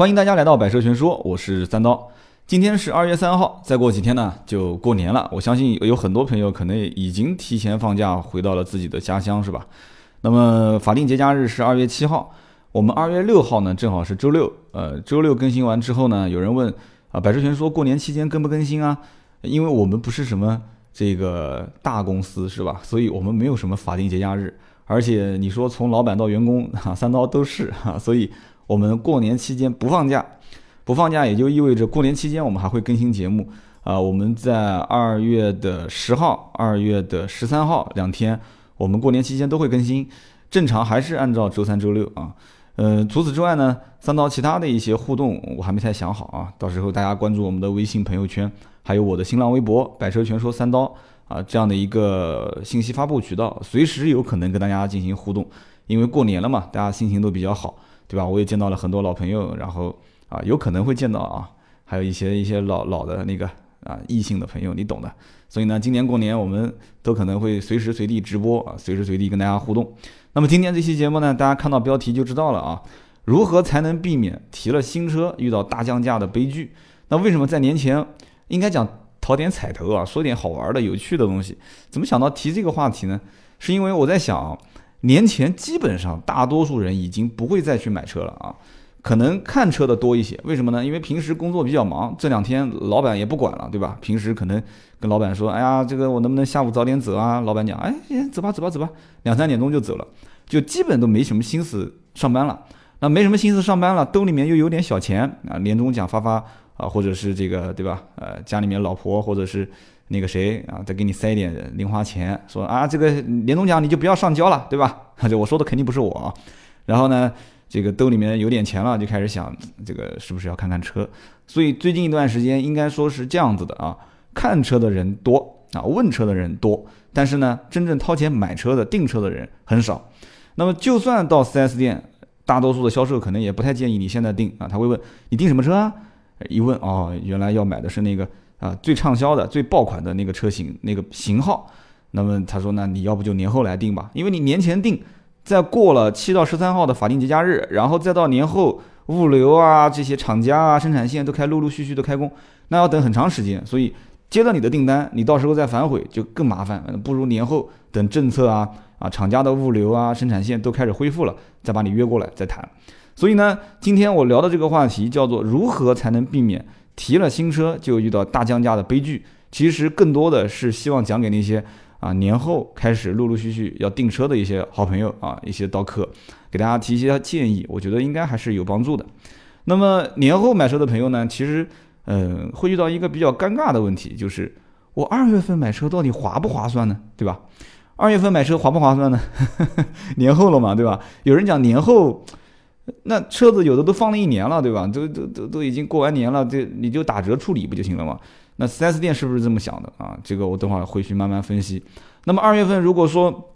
欢迎大家来到百车全说，我是三刀。今天是二月三号，再过几天呢就过年了。我相信有很多朋友可能已经提前放假回到了自己的家乡，是吧？那么法定节假日是二月七号，我们二月六号呢正好是周六。呃，周六更新完之后呢，有人问啊，百车全说过年期间更不更新啊？因为我们不是什么这个大公司，是吧？所以我们没有什么法定节假日。而且你说从老板到员工哈，三刀都是哈，所以我们过年期间不放假，不放假也就意味着过年期间我们还会更新节目啊。我们在二月的十号、二月的十三号两天，我们过年期间都会更新，正常还是按照周三、周六啊。呃，除此之外呢，三刀其他的一些互动我还没太想好啊，到时候大家关注我们的微信朋友圈，还有我的新浪微博“百车全说三刀”。啊，这样的一个信息发布渠道，随时有可能跟大家进行互动，因为过年了嘛，大家心情都比较好，对吧？我也见到了很多老朋友，然后啊，有可能会见到啊，还有一些一些老老的那个啊异性的朋友，你懂的。所以呢，今年过年我们都可能会随时随地直播啊，随时随地跟大家互动。那么今天这期节目呢，大家看到标题就知道了啊，如何才能避免提了新车遇到大降价的悲剧？那为什么在年前应该讲？讨点彩头啊，说点好玩的、有趣的东西。怎么想到提这个话题呢？是因为我在想，年前基本上大多数人已经不会再去买车了啊，可能看车的多一些。为什么呢？因为平时工作比较忙，这两天老板也不管了，对吧？平时可能跟老板说：“哎呀，这个我能不能下午早点走啊？”老板讲：“哎，走吧，走吧，走吧。”两三点钟就走了，就基本都没什么心思上班了。那没什么心思上班了，兜里面又有点小钱啊，年终奖发发。啊，或者是这个对吧？呃，家里面老婆或者是那个谁啊，再给你塞一点零花钱，说啊，这个年终奖你就不要上交了，对吧？就我说的肯定不是我。然后呢，这个兜里面有点钱了，就开始想这个是不是要看看车。所以最近一段时间应该说是这样子的啊，看车的人多啊，问车的人多，但是呢，真正掏钱买车的、订车的人很少。那么就算到 4S 店，大多数的销售可能也不太建议你现在订啊，他会问你订什么车啊？一问哦，原来要买的是那个啊最畅销的、最爆款的那个车型、那个型号。那么他说，那你要不就年后来定吧，因为你年前定，再过了七到十三号的法定节假日，然后再到年后物流啊这些厂家啊生产线都开陆陆续续的开工，那要等很长时间。所以接了你的订单，你到时候再反悔就更麻烦，不如年后等政策啊啊厂家的物流啊生产线都开始恢复了，再把你约过来再谈。所以呢，今天我聊的这个话题叫做如何才能避免提了新车就遇到大降价的悲剧。其实更多的是希望讲给那些啊年后开始陆陆续续要订车的一些好朋友啊，一些刀客，给大家提一些建议，我觉得应该还是有帮助的。那么年后买车的朋友呢，其实嗯会遇到一个比较尴尬的问题，就是我二月份买车到底划不划算呢？对吧？二月份买车划不划算呢？年后了嘛，对吧？有人讲年后。那车子有的都放了一年了，对吧？都都都都已经过完年了，这你就打折处理不就行了吗？那 4S 店是不是这么想的啊？这个我等会儿回去慢慢分析。那么二月份如果说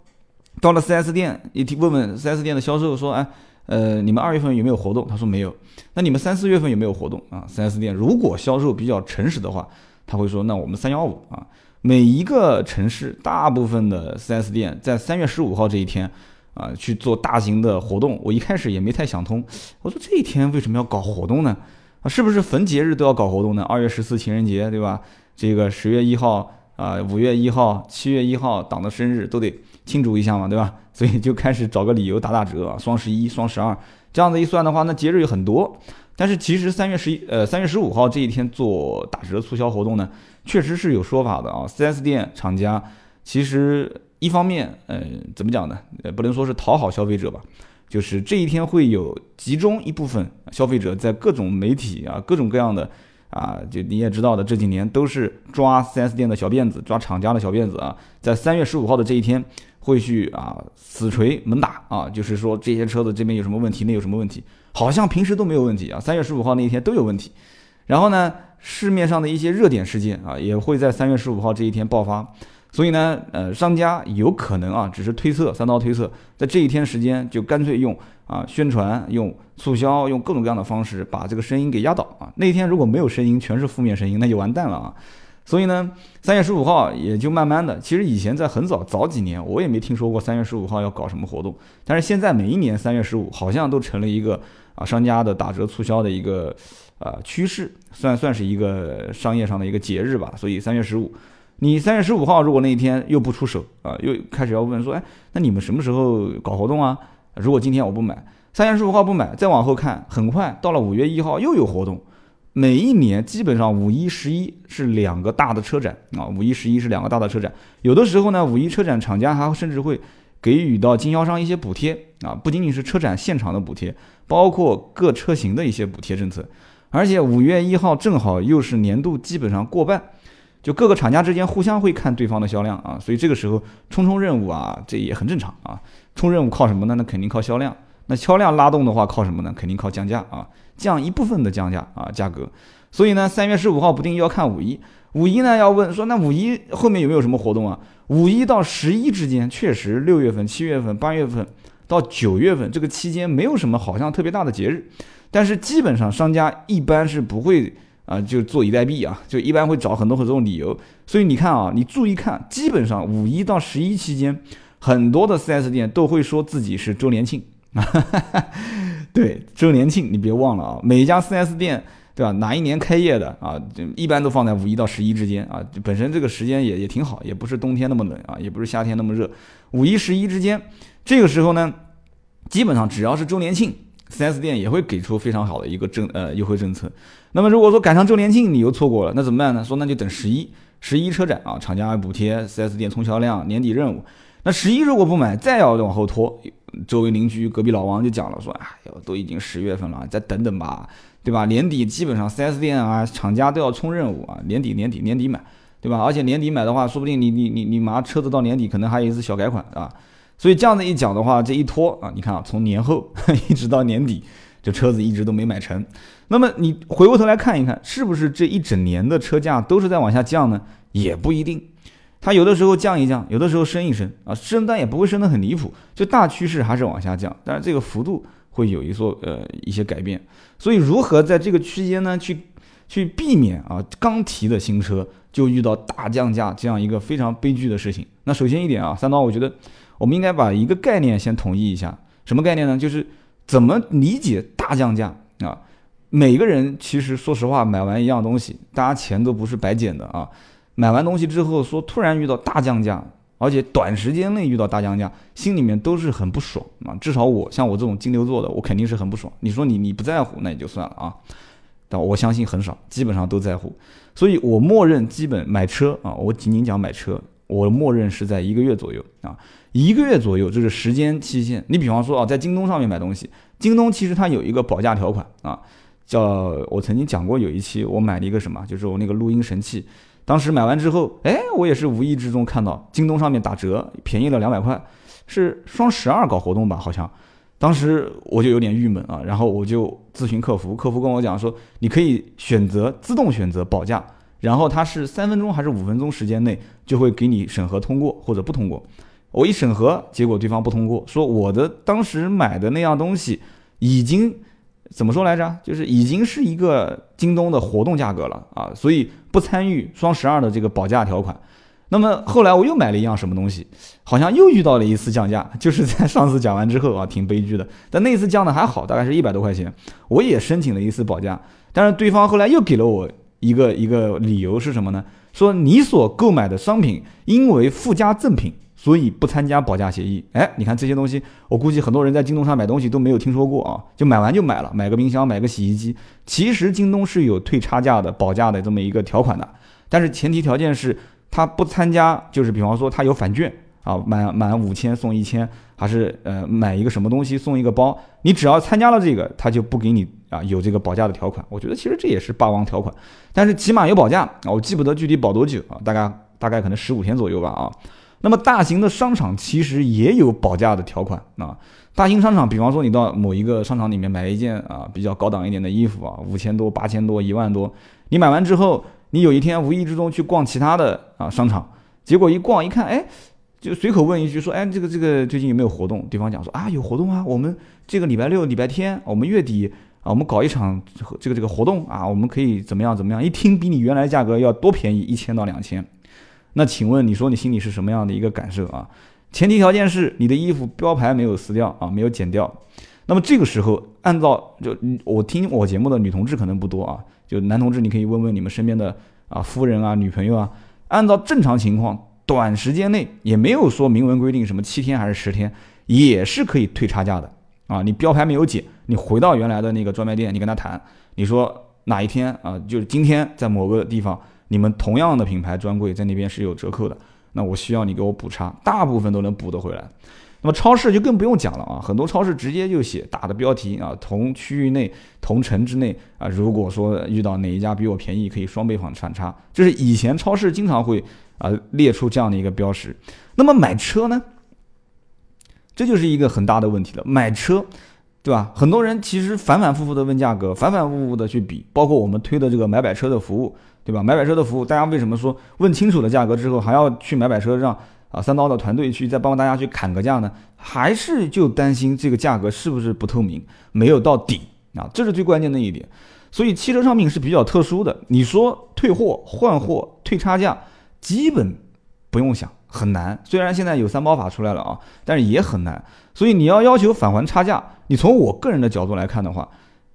到了 4S 店，你问问 4S 店的销售说，哎，呃，你们二月份有没有活动？他说没有。那你们三四月份有没有活动啊？4S 店如果销售比较诚实的话，他会说，那我们三幺五啊，每一个城市大部分的 4S 店在三月十五号这一天。啊，去做大型的活动，我一开始也没太想通。我说这一天为什么要搞活动呢？啊，是不是逢节日都要搞活动呢？二月十四情人节，对吧？这个十月一号啊，五月一号、七月一号党的生日都得庆祝一下嘛，对吧？所以就开始找个理由打打折，双十一、双十二这样子一算的话，那节日有很多。但是其实三月十一呃三月十五号这一天做打折促销活动呢，确实是有说法的啊。4S 店厂家其实。一方面，呃，怎么讲呢？呃，不能说是讨好消费者吧，就是这一天会有集中一部分消费者在各种媒体啊、各种各样的啊，就你也知道的，这几年都是抓 4S 店的小辫子，抓厂家的小辫子啊，在三月十五号的这一天会去啊死锤猛打啊，就是说这些车子这边有什么问题，那有什么问题，好像平时都没有问题啊，三月十五号那一天都有问题。然后呢，市面上的一些热点事件啊，也会在三月十五号这一天爆发。所以呢，呃，商家有可能啊，只是推测，三刀推测，在这一天时间就干脆用啊宣传、用促销、用各种各样的方式把这个声音给压倒啊。那一天如果没有声音，全是负面声音，那就完蛋了啊。所以呢，三月十五号也就慢慢的，其实以前在很早早几年，我也没听说过三月十五号要搞什么活动。但是现在每一年三月十五好像都成了一个啊商家的打折促销的一个啊趋势，算算是一个商业上的一个节日吧。所以三月十五，你三月十五号如果那一天又不出手啊，又开始要问说，哎，那你们什么时候搞活动啊？如果今天我不买，三月十五号不买，再往后看，很快到了五月一号又有活动。每一年基本上五一、十一是两个大的车展啊，五一、十一是两个大的车展。有的时候呢，五一车展厂家还甚至会给予到经销商一些补贴啊，不仅仅是车展现场的补贴，包括各车型的一些补贴政策。而且五月一号正好又是年度基本上过半，就各个厂家之间互相会看对方的销量啊，所以这个时候冲冲任务啊，这也很正常啊。冲任务靠什么呢？那肯定靠销量。那销量拉动的话，靠什么呢？肯定靠降价啊，降一部分的降价啊，价格。所以呢，三月十五号不定要看五一，五一呢要问说，那五一后面有没有什么活动啊？五一到十一之间，确实六月份、七月份、八月份到九月份这个期间没有什么好像特别大的节日，但是基本上商家一般是不会啊就坐以待毙啊，就一般会找很多很多种理由。所以你看啊，你注意看，基本上五一到十一期间，很多的 4S 店都会说自己是周年庆。对，周年庆你别忘了啊！每一家 4S 店，对吧？哪一年开业的啊？一般都放在五一到十一之间啊。本身这个时间也也挺好，也不是冬天那么冷啊，也不是夏天那么热。五一、十一之间，这个时候呢，基本上只要是周年庆，4S 店也会给出非常好的一个政呃优惠政策。那么如果说赶上周年庆你又错过了，那怎么办呢？说那就等十一，十一车展啊，厂家补贴 4S 店冲销量，年底任务。那十一如果不买，再要往后拖。周围邻居隔壁老王就讲了，说：“哎呦，都已经十月份了，再等等吧，对吧？年底基本上 4S 店啊，厂家都要冲任务啊，年底年底年底买，对吧？而且年底买的话，说不定你你你你马上车子到年底可能还有一次小改款啊。所以这样子一讲的话，这一拖啊，你看啊，从年后 一直到年底，这车子一直都没买成。那么你回过头来看一看，是不是这一整年的车价都是在往下降呢？也不一定。”它有的时候降一降，有的时候升一升啊，升但也不会升得很离谱，就大趋势还是往下降，但是这个幅度会有一所呃一些改变。所以如何在这个区间呢去去避免啊刚提的新车就遇到大降价这样一个非常悲剧的事情？那首先一点啊，三刀，我觉得我们应该把一个概念先统一一下，什么概念呢？就是怎么理解大降价啊？每个人其实说实话买完一样东西，大家钱都不是白捡的啊。买完东西之后，说突然遇到大降价，而且短时间内遇到大降价，心里面都是很不爽啊。至少我像我这种金牛座的，我肯定是很不爽。你说你你不在乎，那也就算了啊。但我相信很少，基本上都在乎。所以我默认基本买车啊，我仅仅讲买车，我默认是在一个月左右啊，一个月左右这是时间期限。你比方说啊，在京东上面买东西，京东其实它有一个保价条款啊，叫我曾经讲过有一期我买了一个什么，就是我那个录音神器。当时买完之后，哎，我也是无意之中看到京东上面打折，便宜了两百块，是双十二搞活动吧？好像，当时我就有点郁闷啊，然后我就咨询客服，客服跟我讲说，你可以选择自动选择保价，然后它是三分钟还是五分钟时间内就会给你审核通过或者不通过。我一审核，结果对方不通过，说我的当时买的那样东西已经。怎么说来着？就是已经是一个京东的活动价格了啊，所以不参与双十二的这个保价条款。那么后来我又买了一样什么东西，好像又遇到了一次降价，就是在上次讲完之后啊，挺悲剧的。但那次降的还好，大概是一百多块钱，我也申请了一次保价，但是对方后来又给了我一个一个理由是什么呢？说你所购买的商品因为附加赠品。所以不参加保价协议，哎，你看这些东西，我估计很多人在京东上买东西都没有听说过啊，就买完就买了，买个冰箱，买个洗衣机，其实京东是有退差价的保价的这么一个条款的，但是前提条件是它不参加，就是比方说它有返券啊，满满五千送一千，还是呃买一个什么东西送一个包，你只要参加了这个，他就不给你啊有这个保价的条款。我觉得其实这也是霸王条款，但是起码有保价啊，我记不得具体保多久啊，大概大概可能十五天左右吧啊。那么大型的商场其实也有保价的条款啊。大型商场，比方说你到某一个商场里面买一件啊比较高档一点的衣服啊，五千多、八千多、一万多，你买完之后，你有一天无意之中去逛其他的啊商场，结果一逛一看，哎，就随口问一句说，哎，这个这个最近有没有活动？对方讲说啊有活动啊，我们这个礼拜六、礼拜天，我们月底啊，我们搞一场这个这个活动啊，我们可以怎么样怎么样？一听比你原来价格要多便宜一千到两千，那请问你说你心里是什么样的一个感受啊？前提条件是你的衣服标牌没有撕掉啊，没有剪掉。那么这个时候，按照就我听我节目的女同志可能不多啊，就男同志你可以问问你们身边的啊夫人啊女朋友啊，按照正常情况，短时间内也没有说明文规定什么七天还是十天，也是可以退差价的。啊，你标牌没有剪，你回到原来的那个专卖店，你跟他谈，你说哪一天啊，就是今天在某个地方，你们同样的品牌专柜在那边是有折扣的，那我需要你给我补差，大部分都能补得回来。那么超市就更不用讲了啊，很多超市直接就写大的标题啊，同区域内、同城之内啊，如果说遇到哪一家比我便宜，可以双倍返返差，这是以前超市经常会啊列出这样的一个标识。那么买车呢？这就是一个很大的问题了，买车，对吧？很多人其实反反复复的问价格，反反复复的去比，包括我们推的这个买百车的服务，对吧？买百车的服务，大家为什么说问清楚了价格之后还要去买百车让啊三刀的团队去再帮大家去砍个价呢？还是就担心这个价格是不是不透明，没有到底啊？这是最关键的一点。所以汽车商品是比较特殊的，你说退货、换货、退差价，基本不用想。很难，虽然现在有三包法出来了啊，但是也很难。所以你要要求返还差价，你从我个人的角度来看的话，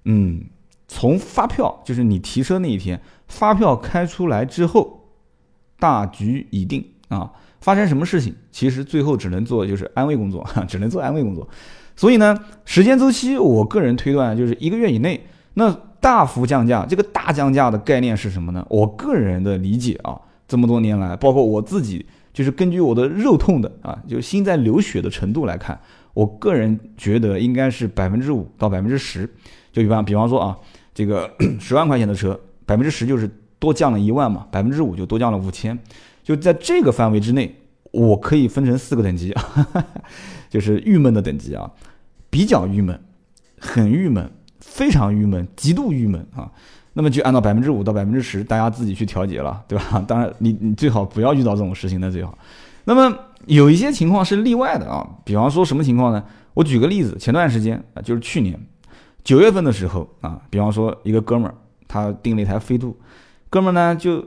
嗯，从发票就是你提车那一天，发票开出来之后，大局已定啊。发生什么事情，其实最后只能做就是安慰工作，只能做安慰工作。所以呢，时间周期，我个人推断就是一个月以内。那大幅降价，这个大降价的概念是什么呢？我个人的理解啊，这么多年来，包括我自己。就是根据我的肉痛的啊，就心在流血的程度来看，我个人觉得应该是百分之五到百分之十。就比方比方说啊，这个 十万块钱的车，百分之十就是多降了一万嘛，百分之五就多降了五千。就在这个范围之内，我可以分成四个等级，就是郁闷的等级啊，比较郁闷，很郁闷，非常郁闷，极度郁闷啊。那么就按照百分之五到百分之十，大家自己去调节了，对吧？当然，你你最好不要遇到这种事情的最好。那么有一些情况是例外的啊，比方说什么情况呢？我举个例子，前段时间啊，就是去年九月份的时候啊，比方说一个哥们儿他订了一台飞度，哥们儿呢就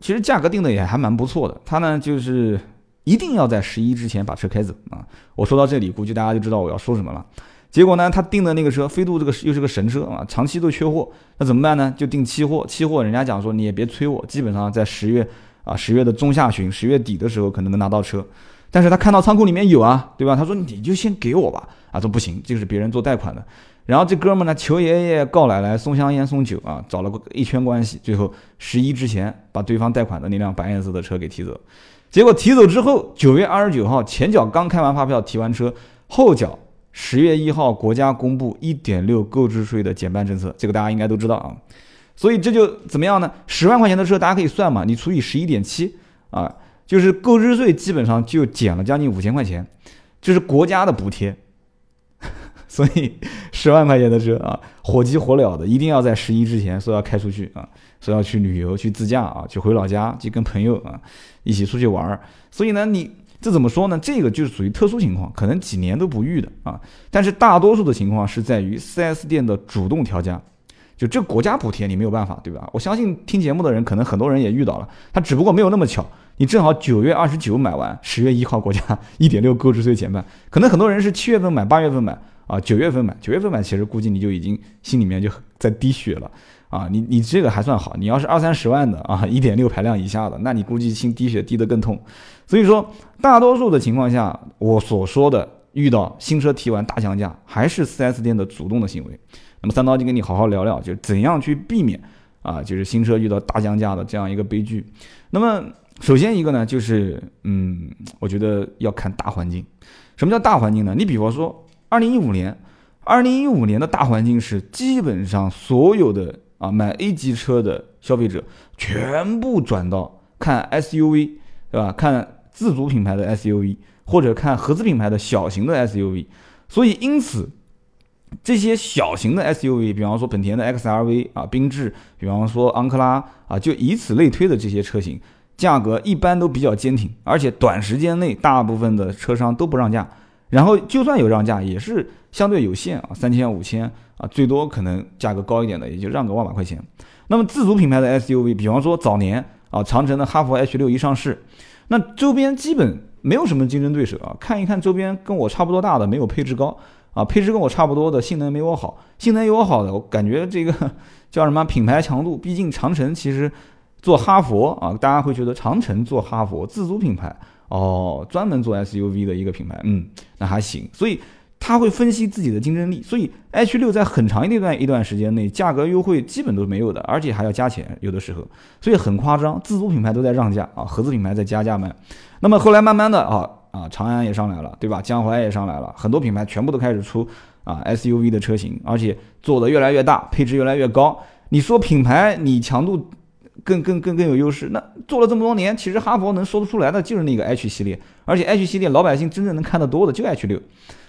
其实价格定的也还蛮不错的，他呢就是一定要在十一之前把车开走啊。我说到这里，估计大家就知道我要说什么了。结果呢，他订的那个车飞度这个又是个神车啊，长期都缺货，那怎么办呢？就订期货，期货人家讲说你也别催我，基本上在十月啊十月的中下旬、十月底的时候可能能拿到车。但是他看到仓库里面有啊，对吧？他说你就先给我吧，啊，说不行，这个是别人做贷款的。然后这哥们呢求爷爷告奶奶送香烟送酒啊，找了个一圈关系，最后十一之前把对方贷款的那辆白颜色的车给提走。结果提走之后，九月二十九号前脚刚开完发票提完车，后脚。十月一号，国家公布一点六购置税的减半政策，这个大家应该都知道啊。所以这就怎么样呢？十万块钱的车，大家可以算嘛，你除以十一点七啊，就是购置税基本上就减了将近五千块钱，这是国家的补贴。所以十万块钱的车啊，火急火燎的，一定要在十一之前说要开出去啊，说要去旅游、去自驾啊，去回老家，去跟朋友啊一起出去玩儿。所以呢，你。这怎么说呢？这个就是属于特殊情况，可能几年都不遇的啊。但是大多数的情况是在于 4S 店的主动调价，就这国家补贴你没有办法，对吧？我相信听节目的人可能很多人也遇到了，他只不过没有那么巧，你正好九月二十九买完，十月一号国家一点六购置税减半，可能很多人是七月份买，八月份买啊，九月份买，九月份买其实估计你就已经心里面就在滴血了。啊，你你这个还算好，你要是二三十万的啊，一点六排量以下的，那你估计心滴血滴得更痛。所以说，大多数的情况下，我所说的遇到新车提完大降价，还是 4S 店的主动的行为。那么三刀就跟你好好聊聊，就怎样去避免啊，就是新车遇到大降价的这样一个悲剧。那么首先一个呢，就是嗯，我觉得要看大环境。什么叫大环境呢？你比方说，二零一五年，二零一五年的大环境是基本上所有的。啊，买 A 级车的消费者全部转到看 SUV，对吧？看自主品牌的 SUV，或者看合资品牌的小型的 SUV。所以，因此这些小型的 SUV，比方说本田的 XRV 啊，缤智，比方说昂克拉啊，就以此类推的这些车型，价格一般都比较坚挺，而且短时间内大部分的车商都不让价。然后就算有让价，也是相对有限啊，三千五千啊，最多可能价格高一点的，也就让个万把块钱。那么自主品牌的 SUV，比方说早年啊，长城的哈弗 H 六一上市，那周边基本没有什么竞争对手啊。看一看周边跟我差不多大的，没有配置高啊，配置跟我差不多的，性能没我好，性能有我好的，我感觉这个 叫什么品牌强度？毕竟长城其实做哈佛啊，大家会觉得长城做哈佛自主品牌。哦，专门做 SUV 的一个品牌，嗯，那还行。所以他会分析自己的竞争力。所以 H 六在很长一段一段时间内，价格优惠基本都没有的，而且还要加钱，有的时候，所以很夸张。自主品牌都在让价啊，合资品牌在加价卖。那么后来慢慢的啊啊，长安也上来了，对吧？江淮也上来了，很多品牌全部都开始出啊 SUV 的车型，而且做的越来越大，配置越来越高。你说品牌你强度？更更更更有优势。那做了这么多年，其实哈佛能说得出来的就是那个 H 系列，而且 H 系列老百姓真正能看得多的就 H 六。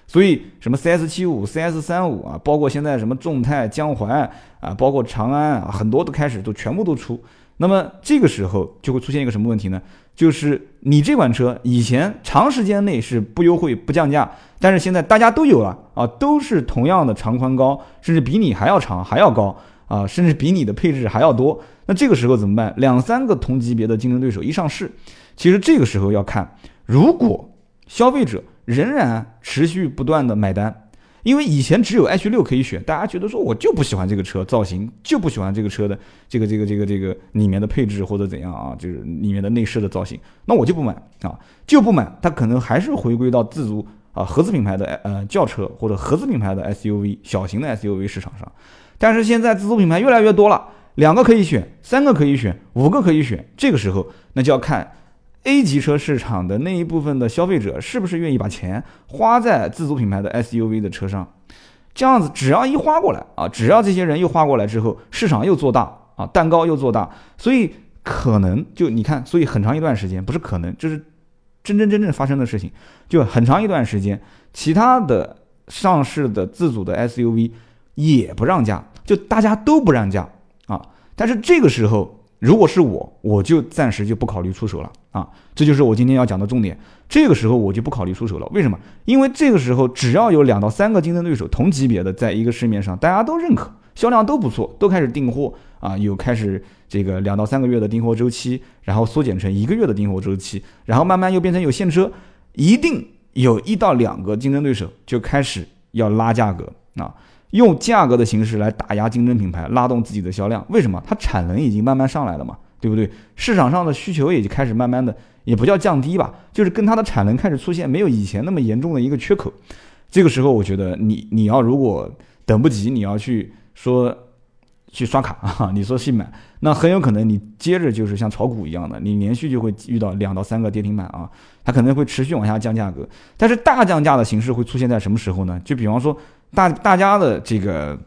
所以什么 CS 七五、CS 三五啊，包括现在什么众泰、江淮啊，包括长安啊，很多都开始都全部都出。那么这个时候就会出现一个什么问题呢？就是你这款车以前长时间内是不优惠不降价，但是现在大家都有了啊，都是同样的长宽高，甚至比你还要长还要高啊，甚至比你的配置还要多。那这个时候怎么办？两三个同级别的竞争对手一上市，其实这个时候要看，如果消费者仍然持续不断的买单，因为以前只有 H 六可以选，大家觉得说我就不喜欢这个车造型，就不喜欢这个车的这个这个这个这个里面的配置或者怎样啊，就是里面的内饰的造型，那我就不买啊，就不买，它可能还是回归到自主啊合资品牌的呃轿车或者合资品牌的 SUV 小型的 SUV 市场上，但是现在自主品牌越来越多了。两个可以选，三个可以选，五个可以选。这个时候，那就要看 A 级车市场的那一部分的消费者是不是愿意把钱花在自主品牌的 SUV 的车上。这样子，只要一花过来啊，只要这些人又花过来之后，市场又做大啊，蛋糕又做大，所以可能就你看，所以很长一段时间不是可能，就是真真正正发生的事情，就很长一段时间，其他的上市的自主的 SUV 也不让价，就大家都不让价。但是这个时候，如果是我，我就暂时就不考虑出手了啊，这就是我今天要讲的重点。这个时候我就不考虑出手了，为什么？因为这个时候只要有两到三个竞争对手同级别的在一个市面上，大家都认可，销量都不错，都开始订货啊，有开始这个两到三个月的订货周期，然后缩减成一个月的订货周期，然后慢慢又变成有现车，一定有一到两个竞争对手就开始要拉价格啊。用价格的形式来打压竞争品牌，拉动自己的销量。为什么？它产能已经慢慢上来了嘛，对不对？市场上的需求也就开始慢慢的，也不叫降低吧，就是跟它的产能开始出现没有以前那么严重的一个缺口。这个时候，我觉得你你要如果等不及，你要去说去刷卡啊，你说去买，那很有可能你接着就是像炒股一样的，你连续就会遇到两到三个跌停板啊，它可能会持续往下降价格。但是大降价的形式会出现在什么时候呢？就比方说。大大家的这个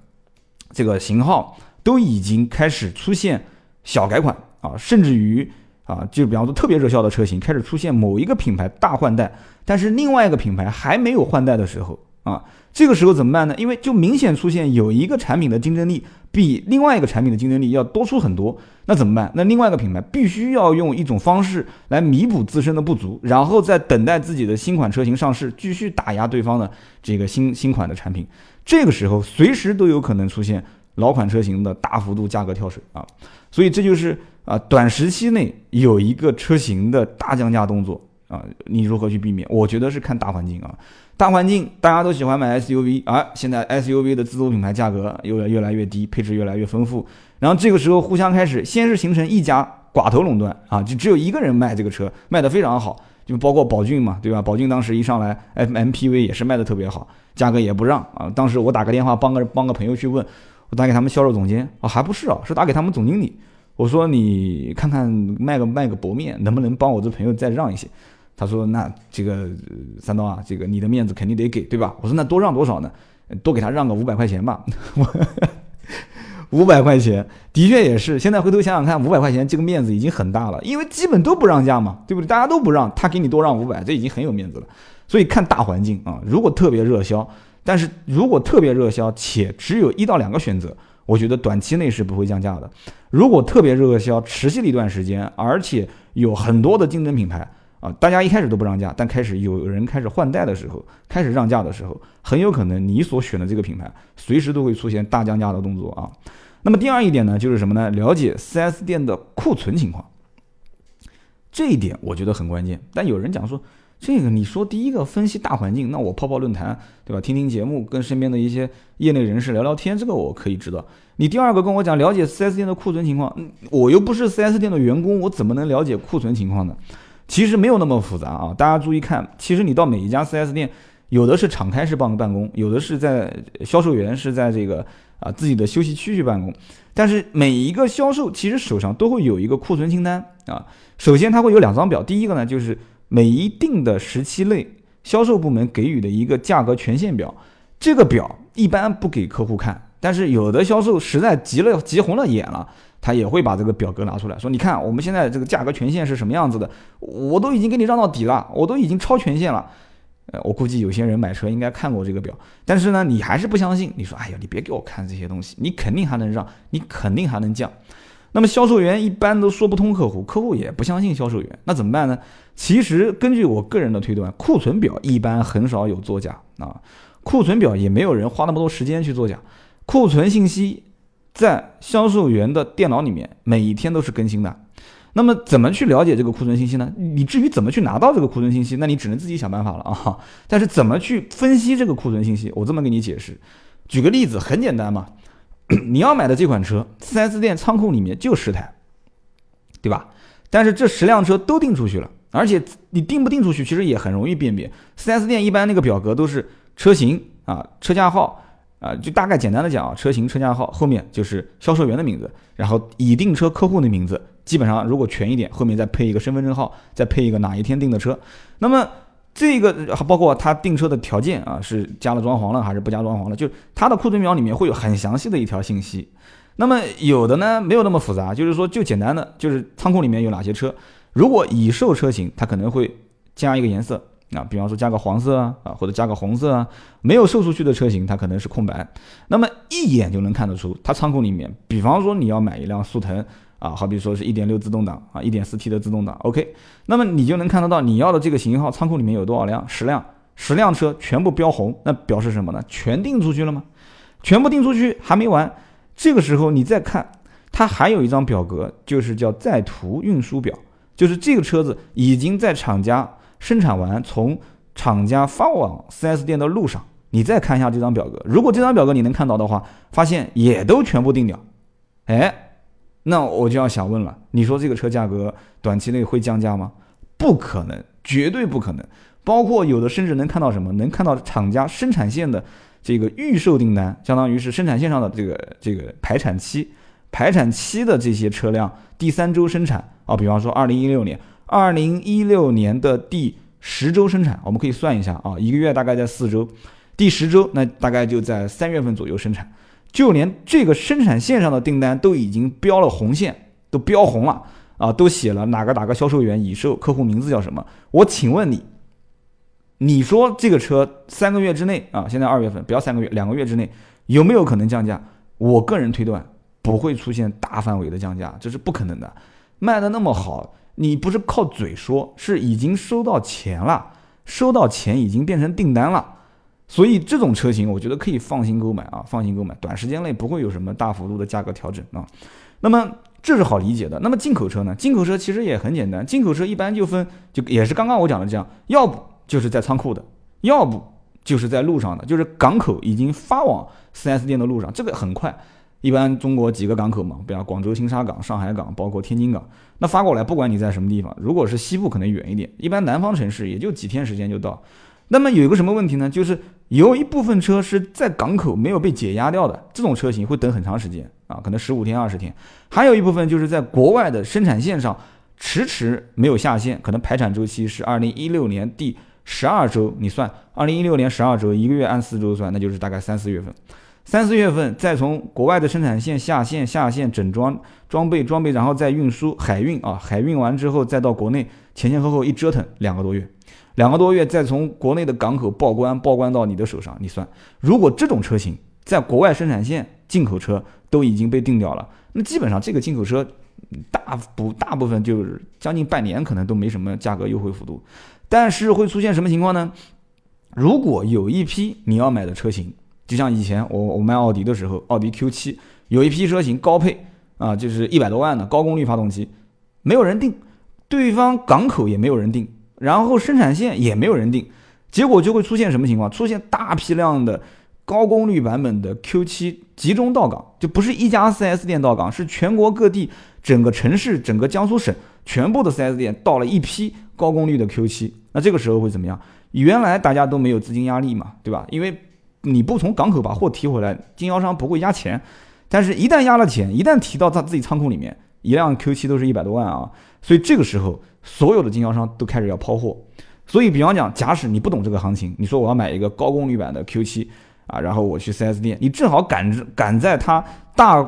这个型号都已经开始出现小改款啊，甚至于啊，就比方说特别热销的车型开始出现某一个品牌大换代，但是另外一个品牌还没有换代的时候啊，这个时候怎么办呢？因为就明显出现有一个产品的竞争力比另外一个产品的竞争力要多出很多，那怎么办？那另外一个品牌必须要用一种方式来弥补自身的不足，然后再等待自己的新款车型上市，继续打压对方的这个新新款的产品。这个时候随时都有可能出现老款车型的大幅度价格跳水啊，所以这就是啊短时期内有一个车型的大降价动作啊，你如何去避免？我觉得是看大环境啊，大环境大家都喜欢买 SUV 啊，现在 SUV 的自主品牌价格又越来越低，配置越来越丰富，然后这个时候互相开始先是形成一家寡头垄断啊，就只有一个人卖这个车，卖得非常好，就包括宝骏嘛，对吧？宝骏当时一上来 M MPV 也是卖得特别好。价格也不让啊！当时我打个电话帮个帮个朋友去问，我打给他们销售总监啊，还不是啊，是打给他们总经理。我说你看看卖个卖个薄面，能不能帮我这朋友再让一些？他说那这个三刀啊，这个你的面子肯定得给，对吧？我说那多让多少呢？多给他让个五百块钱吧。五百块钱的确也是，现在回头想想看，五百块钱这个面子已经很大了，因为基本都不让价嘛，对不对？大家都不让，他给你多让五百，这已经很有面子了。所以看大环境啊，如果特别热销，但是如果特别热销且只有一到两个选择，我觉得短期内是不会降价的。如果特别热销，持续了一段时间，而且有很多的竞争品牌啊，大家一开始都不让价，但开始有人开始换代的时候，开始让价的时候，很有可能你所选的这个品牌随时都会出现大降价的动作啊。那么第二一点呢，就是什么呢？了解 4S 店的库存情况，这一点我觉得很关键。但有人讲说，这个你说第一个分析大环境，那我泡泡论坛，对吧？听听节目，跟身边的一些业内人士聊聊天，这个我可以知道。你第二个跟我讲了解 4S 店的库存情况，我又不是 4S 店的员工，我怎么能了解库存情况呢？其实没有那么复杂啊，大家注意看，其实你到每一家 4S 店，有的是敞开式办办公，有的是在销售员是在这个啊自己的休息区去办公，但是每一个销售其实手上都会有一个库存清单啊。首先他会有两张表，第一个呢就是每一定的时期内销售部门给予的一个价格权限表，这个表一般不给客户看，但是有的销售实在急了急红了眼了。他也会把这个表格拿出来说：“你看，我们现在这个价格权限是什么样子的？我都已经给你让到底了，我都已经超权限了。呃，我估计有些人买车应该看过这个表，但是呢，你还是不相信。你说，哎呀，你别给我看这些东西，你肯定还能让，你肯定还能降。那么销售员一般都说不通客户，客户也不相信销售员，那怎么办呢？其实根据我个人的推断，库存表一般很少有作假啊，库存表也没有人花那么多时间去作假，库存信息。”在销售员的电脑里面，每一天都是更新的。那么，怎么去了解这个库存信息呢？你至于怎么去拿到这个库存信息，那你只能自己想办法了啊。但是，怎么去分析这个库存信息？我这么给你解释。举个例子，很简单嘛。你要买的这款车，4S 店仓库里面就十台，对吧？但是这十辆车都订出去了，而且你订不订出去，其实也很容易辨别。4S 店一般那个表格都是车型啊、车架号。啊，就大概简单的讲啊，车型、车架号后面就是销售员的名字，然后已订车客户的名字，基本上如果全一点，后面再配一个身份证号，再配一个哪一天订的车。那么这个还包括他订车的条件啊，是加了装潢了还是不加装潢了？就他的库存表里面会有很详细的一条信息。那么有的呢没有那么复杂，就是说就简单的就是仓库里面有哪些车，如果已售车型，它可能会加一个颜色。啊，比方说加个黄色啊，啊或者加个红色啊，没有售出去的车型它可能是空白，那么一眼就能看得出它仓库里面，比方说你要买一辆速腾啊，好比说是一点六自动挡啊，一点四 T 的自动挡，OK，那么你就能看得到你要的这个型号仓库里面有多少辆，十辆，十辆车全部标红，那表示什么呢？全订出去了吗？全部订出去还没完，这个时候你再看，它还有一张表格，就是叫在途运输表，就是这个车子已经在厂家。生产完，从厂家发往 4S 店的路上，你再看一下这张表格。如果这张表格你能看到的话，发现也都全部定掉，哎，那我就要想问了，你说这个车价格短期内会降价吗？不可能，绝对不可能。包括有的甚至能看到什么？能看到厂家生产线的这个预售订单，相当于是生产线上的这个这个排产期，排产期的这些车辆第三周生产啊，比方说二零一六年。二零一六年的第十周生产，我们可以算一下啊，一个月大概在四周，第十周那大概就在三月份左右生产，就连这个生产线上的订单都已经标了红线，都标红了啊，都写了哪个哪个销售员已售，客户名字叫什么？我请问你，你说这个车三个月之内啊，现在二月份，不要三个月，两个月之内有没有可能降价？我个人推断不会出现大范围的降价，这是不可能的，卖的那么好。你不是靠嘴说，是已经收到钱了，收到钱已经变成订单了，所以这种车型我觉得可以放心购买啊，放心购买，短时间内不会有什么大幅度的价格调整啊。那么这是好理解的。那么进口车呢？进口车其实也很简单，进口车一般就分，就也是刚刚我讲的这样，要不就是在仓库的，要不就是在路上的，就是港口已经发往 4S 店的路上，这个很快。一般中国几个港口嘛，比方广州新沙港、上海港，包括天津港，那发过来，不管你在什么地方，如果是西部可能远一点，一般南方城市也就几天时间就到。那么有一个什么问题呢？就是有一部分车是在港口没有被解压掉的，这种车型会等很长时间啊，可能十五天、二十天。还有一部分就是在国外的生产线上迟迟没有下线，可能排产周期是二零一六年第十二周，你算二零一六年十二周，一个月按四周算，那就是大概三四月份。三四月份再从国外的生产线下线下线整装装备装备，然后再运输海运啊，海运完之后再到国内，前前后后一折腾两个多月，两个多月再从国内的港口报关报关到你的手上，你算，如果这种车型在国外生产线进口车都已经被定掉了。那基本上这个进口车大部大部分就是将近半年可能都没什么价格优惠幅度。但是会出现什么情况呢？如果有一批你要买的车型，就像以前我我卖奥迪的时候，奥迪 Q 七有一批车型高配啊，就是一百多万的高功率发动机，没有人定，对方港口也没有人定，然后生产线也没有人定，结果就会出现什么情况？出现大批量的高功率版本的 Q 七集中到港，就不是一家 4S 店到港，是全国各地整个城市、整个江苏省全部的 4S 店到了一批高功率的 Q 七那这个时候会怎么样？原来大家都没有资金压力嘛，对吧？因为你不从港口把货提回来，经销商不会压钱。但是，一旦压了钱，一旦提到他自己仓库里面，一辆 Q7 都是一百多万啊，所以这个时候，所有的经销商都开始要抛货。所以，比方讲，假使你不懂这个行情，你说我要买一个高功率版的 Q7 啊，然后我去 4S 店，你正好赶着赶在它大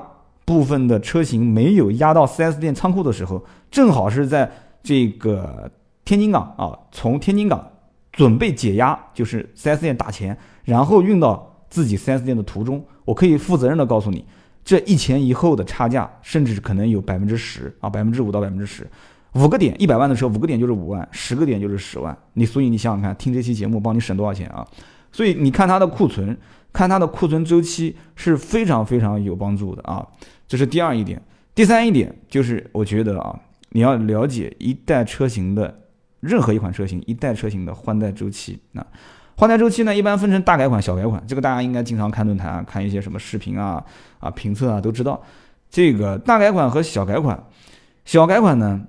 部分的车型没有压到 4S 店仓库的时候，正好是在这个天津港啊，从天津港。准备解压，就是 4S 店打钱，然后运到自己 4S 店的途中，我可以负责任的告诉你，这一前一后的差价，甚至可能有百分之十啊，百分之五到百分之十，五个点一百万的车，五个点就是五万，十个点就是十万。你所以你想想看，听这期节目帮你省多少钱啊？所以你看它的库存，看它的库存周期是非常非常有帮助的啊。这是第二一点，第三一点就是我觉得啊，你要了解一代车型的。任何一款车型一代车型的换代周期，那换代周期呢，一般分成大改款、小改款。这个大家应该经常看论坛啊，看一些什么视频啊、啊评测啊，都知道。这个大改款和小改款，小改款呢，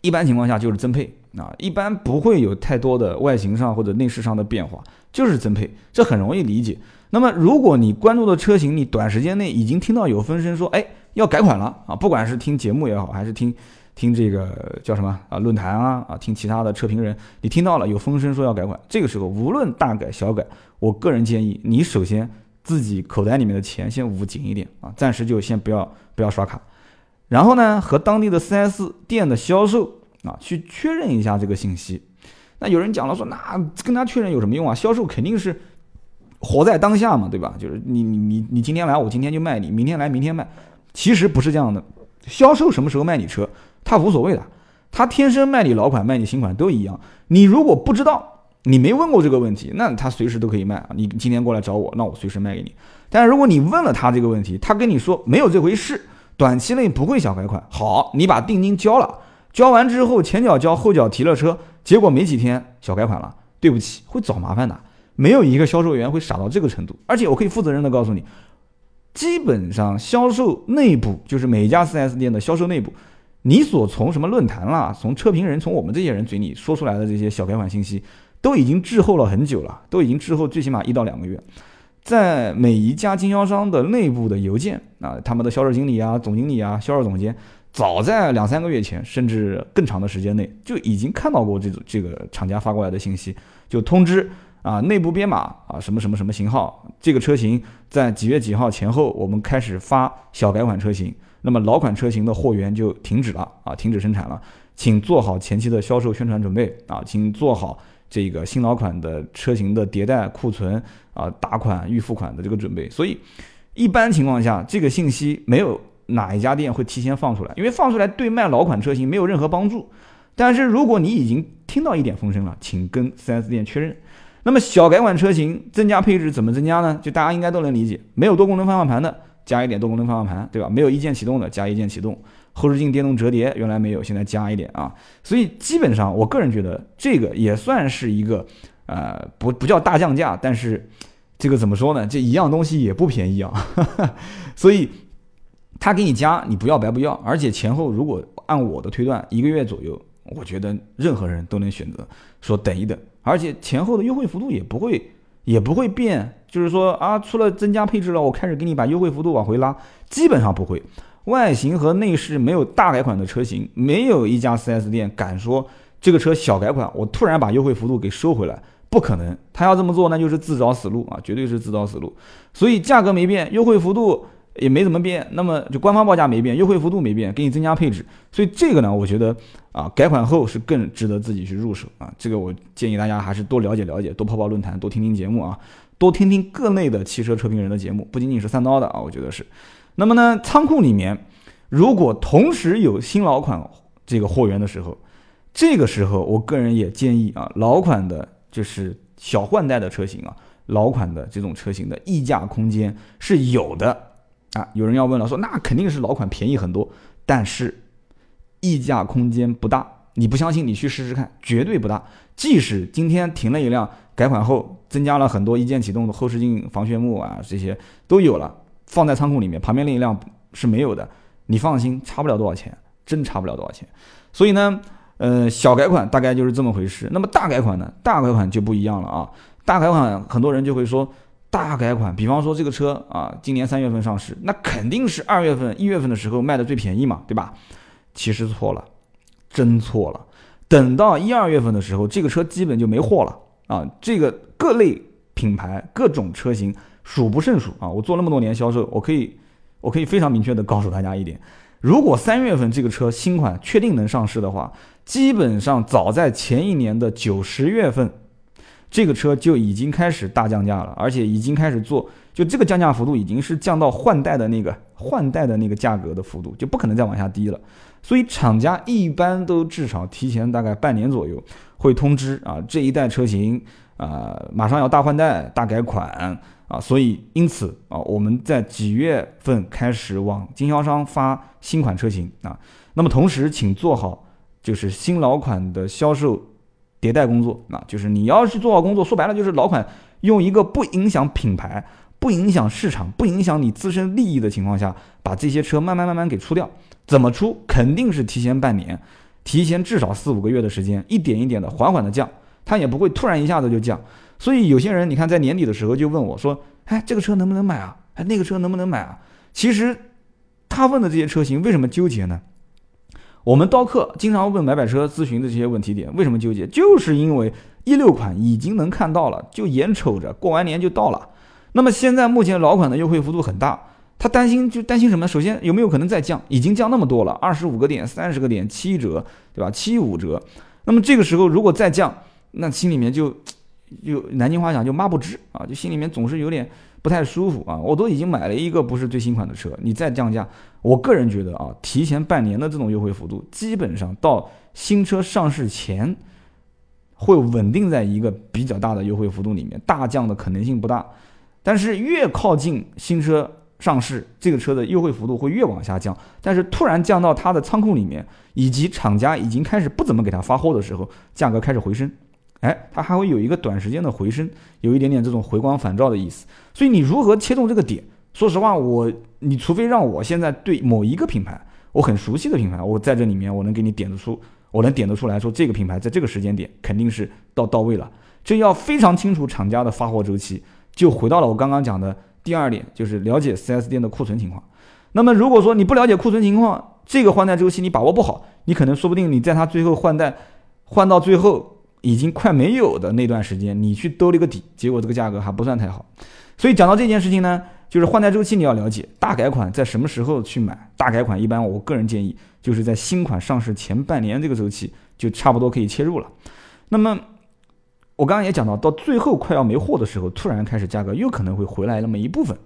一般情况下就是增配啊，一般不会有太多的外形上或者内饰上的变化，就是增配，这很容易理解。那么如果你关注的车型，你短时间内已经听到有风声说，哎，要改款了啊，不管是听节目也好，还是听。听这个叫什么啊？论坛啊啊！听其他的车评人，你听到了有风声说要改款，这个时候无论大改小改，我个人建议你首先自己口袋里面的钱先捂紧一点啊，暂时就先不要不要刷卡，然后呢和当地的 4S 店的销售啊去确认一下这个信息。那有人讲了说，那跟他确认有什么用啊？销售肯定是活在当下嘛，对吧？就是你你你你今天来，我今天就卖你；明天来，明天卖。其实不是这样的，销售什么时候卖你车？他无所谓的，他天生卖你老款卖你新款都一样。你如果不知道，你没问过这个问题，那他随时都可以卖啊。你今天过来找我，那我随时卖给你。但是如果你问了他这个问题，他跟你说没有这回事，短期内不会小改款。好，你把定金交了，交完之后前脚交后脚提了车，结果没几天小改款了，对不起，会找麻烦的。没有一个销售员会傻到这个程度，而且我可以负责任的告诉你，基本上销售内部就是每家 4S 店的销售内部。你所从什么论坛啦，从车评人，从我们这些人嘴里说出来的这些小改款信息，都已经滞后了很久了，都已经滞后最起码一到两个月。在每一家经销商的内部的邮件啊，他们的销售经理啊、总经理啊、销售总监，早在两三个月前，甚至更长的时间内，就已经看到过这种这个厂家发过来的信息，就通知啊，内部编码啊，什么什么什么型号，这个车型在几月几号前后，我们开始发小改款车型。那么老款车型的货源就停止了啊，停止生产了，请做好前期的销售宣传准备啊，请做好这个新老款的车型的迭代库存啊，打款预付款的这个准备。所以，一般情况下，这个信息没有哪一家店会提前放出来，因为放出来对卖老款车型没有任何帮助。但是如果你已经听到一点风声了，请跟 4S 店确认。那么小改款车型增加配置怎么增加呢？就大家应该都能理解，没有多功能方向盘的。加一点多功能方向盘，对吧？没有一键启动的，加一键启动。后视镜电动折叠原来没有，现在加一点啊。所以基本上，我个人觉得这个也算是一个，呃，不不叫大降价，但是这个怎么说呢？这一样东西也不便宜啊。所以他给你加，你不要白不要。而且前后如果按我的推断，一个月左右，我觉得任何人都能选择说等一等。而且前后的优惠幅度也不会。也不会变，就是说啊，除了增加配置了，我开始给你把优惠幅度往回拉，基本上不会。外形和内饰没有大改款的车型，没有一家 4S 店敢说这个车小改款，我突然把优惠幅度给收回来，不可能。他要这么做，那就是自找死路啊，绝对是自找死路。所以价格没变，优惠幅度。也没怎么变，那么就官方报价没变，优惠幅度没变，给你增加配置，所以这个呢，我觉得啊，改款后是更值得自己去入手啊。这个我建议大家还是多了解了解，多泡泡论坛，多听听节目啊，多听听各类的汽车车评人的节目，不仅仅是三刀的啊，我觉得是。那么呢，仓库里面如果同时有新老款这个货源的时候，这个时候我个人也建议啊，老款的就是小换代的车型啊，老款的这种车型的溢价空间是有的啊。有人要问了，说那肯定是老款便宜很多，但是溢价空间不大。你不相信，你去试试看，绝对不大。即使今天停了一辆改款后，增加了很多一键启动的后视镜防眩目啊，这些都有了，放在仓库里面，旁边另一辆是没有的，你放心，差不了多少钱，真差不了多少钱。所以呢，呃，小改款大概就是这么回事。那么大改款呢？大改款就不一样了啊。大改款很多人就会说，大改款，比方说这个车啊，今年三月份上市，那肯定是二月份、一月份的时候卖的最便宜嘛，对吧？其实错了。真错了，等到一二月份的时候，这个车基本就没货了啊！这个各类品牌、各种车型数不胜数啊！我做那么多年销售，我可以，我可以非常明确的告诉大家一点：如果三月份这个车新款确定能上市的话，基本上早在前一年的九十月份，这个车就已经开始大降价了，而且已经开始做，就这个降价幅度已经是降到换代的那个换代的那个价格的幅度，就不可能再往下低了。所以厂家一般都至少提前大概半年左右会通知啊，这一代车型啊马上要大换代、大改款啊，所以因此啊，我们在几月份开始往经销商发新款车型啊，那么同时请做好就是新老款的销售迭代工作啊，就是你要是做好工作，说白了就是老款用一个不影响品牌、不影响市场、不影响你自身利益的情况下，把这些车慢慢慢慢给出掉。怎么出？肯定是提前半年，提前至少四五个月的时间，一点一点的缓缓的降，它也不会突然一下子就降。所以有些人，你看在年底的时候就问我说：“哎，这个车能不能买啊？哎，那个车能不能买啊？”其实他问的这些车型为什么纠结呢？我们刀客经常问买买车咨询的这些问题点，为什么纠结？就是因为一六款已经能看到了，就眼瞅着过完年就到了。那么现在目前老款的优惠幅度很大。他担心就担心什么？首先有没有可能再降？已经降那么多了，二十五个点、三十个点、七折，对吧？七五折。那么这个时候如果再降，那心里面就就南京话讲就抹不直啊，就心里面总是有点不太舒服啊。我都已经买了一个不是最新款的车，你再降价，我个人觉得啊，提前半年的这种优惠幅度，基本上到新车上市前会稳定在一个比较大的优惠幅度里面，大降的可能性不大。但是越靠近新车。上市这个车的优惠幅度会越往下降，但是突然降到它的仓库里面，以及厂家已经开始不怎么给它发货的时候，价格开始回升，哎，它还会有一个短时间的回升，有一点点这种回光返照的意思。所以你如何切中这个点？说实话，我你除非让我现在对某一个品牌我很熟悉的品牌，我在这里面我能给你点得出，我能点得出来说这个品牌在这个时间点肯定是到到位了，这要非常清楚厂家的发货周期，就回到了我刚刚讲的。第二点就是了解 4S 店的库存情况。那么如果说你不了解库存情况，这个换代周期你把握不好，你可能说不定你在它最后换代换到最后已经快没有的那段时间，你去兜了一个底，结果这个价格还不算太好。所以讲到这件事情呢，就是换代周期你要了解，大改款在什么时候去买？大改款一般我个人建议就是在新款上市前半年这个周期就差不多可以切入了。那么。我刚刚也讲到，到最后快要没货的时候，突然开始价格又可能会回来那么一部分，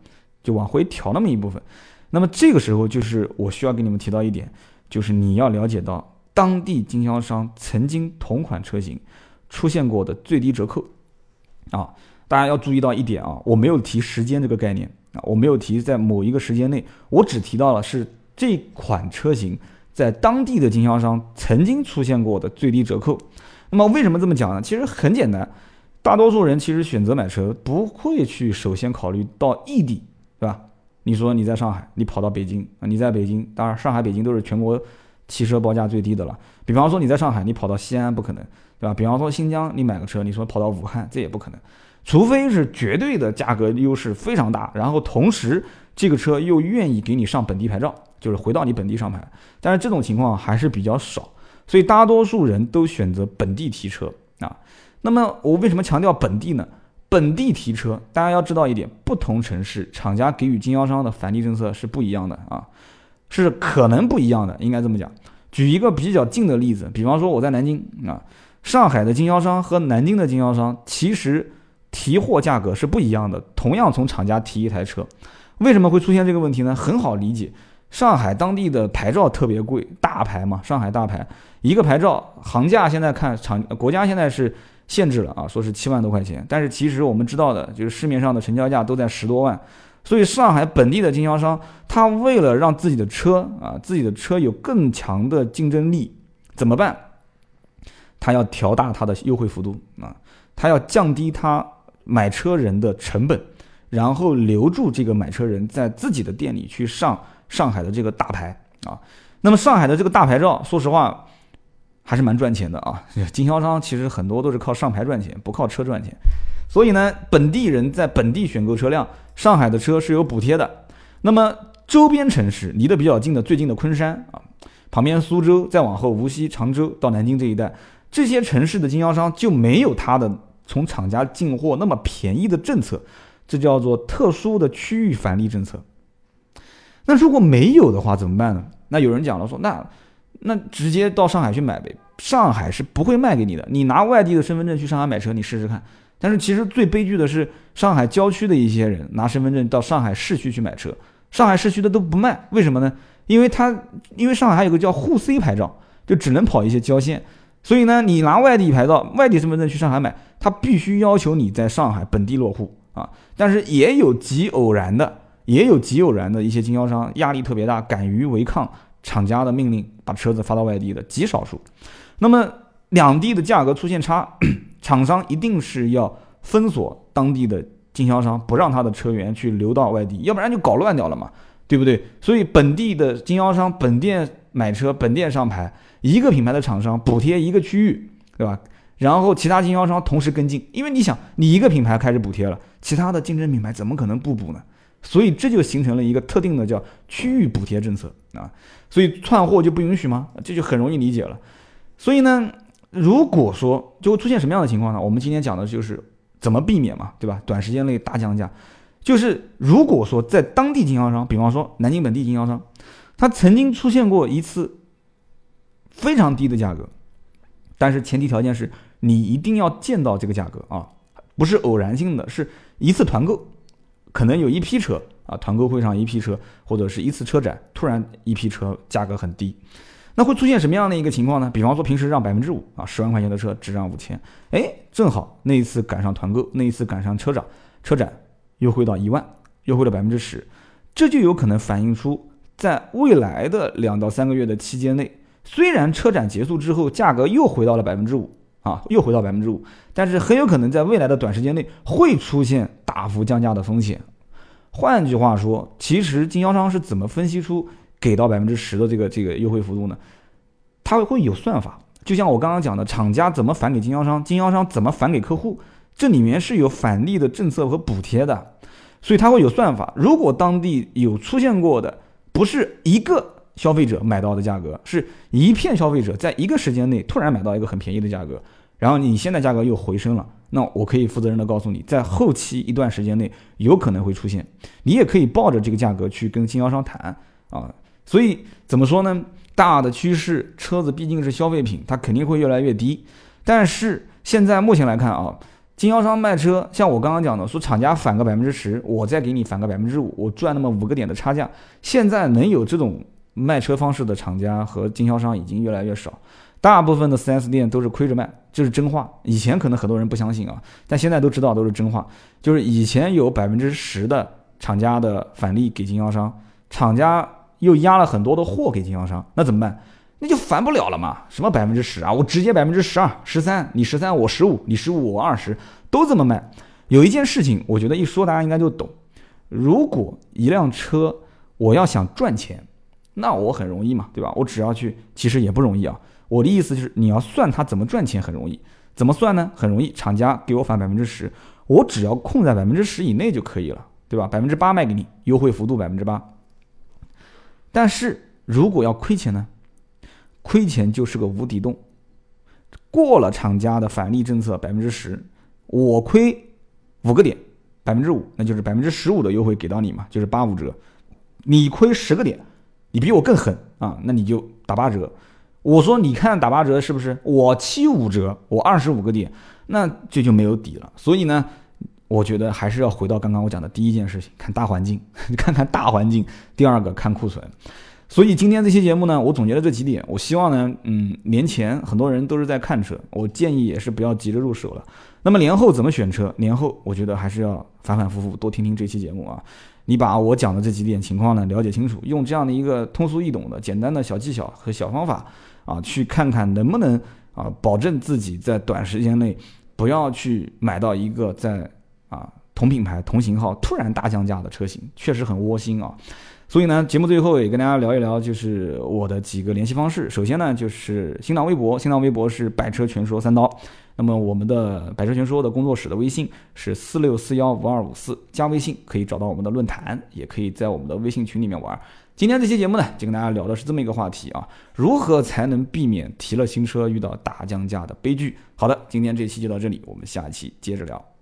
就往回调那么一部分。那么这个时候就是我需要给你们提到一点，就是你要了解到当地经销商曾经同款车型出现过的最低折扣啊。大家要注意到一点啊，我没有提时间这个概念啊，我没有提在某一个时间内，我只提到了是这款车型在当地的经销商曾经出现过的最低折扣。那么为什么这么讲呢？其实很简单，大多数人其实选择买车不会去首先考虑到异地，对吧？你说你在上海，你跑到北京啊？你在北京，当然上海、北京都是全国汽车报价最低的了。比方说你在上海，你跑到西安不可能，对吧？比方说新疆，你买个车，你说跑到武汉，这也不可能，除非是绝对的价格优势非常大，然后同时这个车又愿意给你上本地牌照，就是回到你本地上牌。但是这种情况还是比较少。所以大多数人都选择本地提车啊。那么我为什么强调本地呢？本地提车，大家要知道一点，不同城市厂家给予经销商的返利政策是不一样的啊，是可能不一样的，应该这么讲。举一个比较近的例子，比方说我在南京啊，上海的经销商和南京的经销商其实提货价格是不一样的。同样从厂家提一台车，为什么会出现这个问题呢？很好理解，上海当地的牌照特别贵，大牌嘛，上海大牌，一个牌照行价现在看厂国家现在是限制了啊，说是七万多块钱，但是其实我们知道的就是市面上的成交价都在十多万，所以上海本地的经销商，他为了让自己的车啊，自己的车有更强的竞争力，怎么办？他要调大他的优惠幅度啊，他要降低他买车人的成本，然后留住这个买车人在自己的店里去上上海的这个大牌啊。那么上海的这个大牌照，说实话还是蛮赚钱的啊。经销商其实很多都是靠上牌赚钱，不靠车赚钱。所以呢，本地人在本地选购车辆，上海的车是有补贴的。那么周边城市离得比较近的，最近的昆山啊，旁边苏州，再往后无锡、常州到南京这一带。这些城市的经销商就没有他的从厂家进货那么便宜的政策，这叫做特殊的区域返利政策。那如果没有的话怎么办呢？那有人讲了说，那那直接到上海去买呗，上海是不会卖给你的。你拿外地的身份证去上海买车，你试试看。但是其实最悲剧的是，上海郊区的一些人拿身份证到上海市区去买车，上海市区的都不卖，为什么呢？因为他因为上海还有个叫沪 C 牌照，就只能跑一些郊县。所以呢，你拿外地牌照、外地身份证去上海买，他必须要求你在上海本地落户啊。但是也有极偶然的，也有极偶然的一些经销商压力特别大，敢于违抗厂家的命令，把车子发到外地的极少数。那么两地的价格出现差，厂商一定是要封锁当地的经销商，不让他的车源去流到外地，要不然就搞乱掉了嘛，对不对？所以本地的经销商本店买车，本店上牌。一个品牌的厂商补贴一个区域，对吧？然后其他经销商同时跟进，因为你想，你一个品牌开始补贴了，其他的竞争品牌怎么可能不补呢？所以这就形成了一个特定的叫区域补贴政策啊。所以串货就不允许吗？这就很容易理解了。所以呢，如果说就会出现什么样的情况呢？我们今天讲的就是怎么避免嘛，对吧？短时间内大降价，就是如果说在当地经销商，比方说南京本地经销商，他曾经出现过一次。非常低的价格，但是前提条件是你一定要见到这个价格啊，不是偶然性的，是一次团购，可能有一批车啊，团购会上一批车，或者是一次车展，突然一批车价格很低，那会出现什么样的一个情况呢？比方说平时让百分之五啊，十万块钱的车只让五千，哎，正好那一次赶上团购，那一次赶上车展，车展优惠到一万，优惠了百分之十，这就有可能反映出在未来的两到三个月的期间内。虽然车展结束之后，价格又回到了百分之五啊，又回到百分之五，但是很有可能在未来的短时间内会出现大幅降价的风险。换句话说，其实经销商是怎么分析出给到百分之十的这个这个优惠幅度呢？他会有算法，就像我刚刚讲的，厂家怎么返给经销商，经销商怎么返给客户，这里面是有返利的政策和补贴的，所以它会有算法。如果当地有出现过的，不是一个。消费者买到的价格是一片消费者在一个时间内突然买到一个很便宜的价格，然后你现在价格又回升了，那我可以负责任的告诉你，在后期一段时间内有可能会出现，你也可以抱着这个价格去跟经销商谈啊。所以怎么说呢？大的趋势，车子毕竟是消费品，它肯定会越来越低。但是现在目前来看啊，经销商卖车，像我刚刚讲的，说厂家返个百分之十，我再给你返个百分之五，我赚那么五个点的差价，现在能有这种。卖车方式的厂家和经销商已经越来越少，大部分的 4S 店都是亏着卖，这是真话。以前可能很多人不相信啊，但现在都知道都是真话。就是以前有百分之十的厂家的返利给经销商，厂家又压了很多的货给经销商，那怎么办？那就返不了了嘛。什么百分之十啊？我直接百分之十二、十三，你十三我十五，你十五我二十，都这么卖。有一件事情，我觉得一说大家应该就懂。如果一辆车我要想赚钱，那我很容易嘛，对吧？我只要去，其实也不容易啊。我的意思就是，你要算它怎么赚钱很容易，怎么算呢？很容易，厂家给我返百分之十，我只要控在百分之十以内就可以了，对吧？百分之八卖给你，优惠幅度百分之八。但是如果要亏钱呢？亏钱就是个无底洞。过了厂家的返利政策百分之十，我亏五个点，百分之五，那就是百分之十五的优惠给到你嘛，就是八五折。你亏十个点。你比我更狠啊，那你就打八折。我说你看打八折是不是？我七五折，我二十五个点，那这就没有底了。所以呢，我觉得还是要回到刚刚我讲的第一件事情，看大环境，看看大环境。第二个看库存。所以今天这期节目呢，我总结了这几点。我希望呢，嗯，年前很多人都是在看车，我建议也是不要急着入手了。那么年后怎么选车？年后我觉得还是要反反复复多听听这期节目啊。你把我讲的这几点情况呢了解清楚，用这样的一个通俗易懂的简单的小技巧和小方法啊，去看看能不能啊保证自己在短时间内不要去买到一个在啊同品牌同型号突然大降价的车型，确实很窝心啊。所以呢，节目最后也跟大家聊一聊，就是我的几个联系方式。首先呢，就是新浪微博，新浪微博是百车全说三刀。那么我们的百车全说的工作室的微信是四六四幺五二五四，加微信可以找到我们的论坛，也可以在我们的微信群里面玩。今天这期节目呢，就跟大家聊的是这么一个话题啊，如何才能避免提了新车遇到大降价的悲剧？好的，今天这期就到这里，我们下一期接着聊。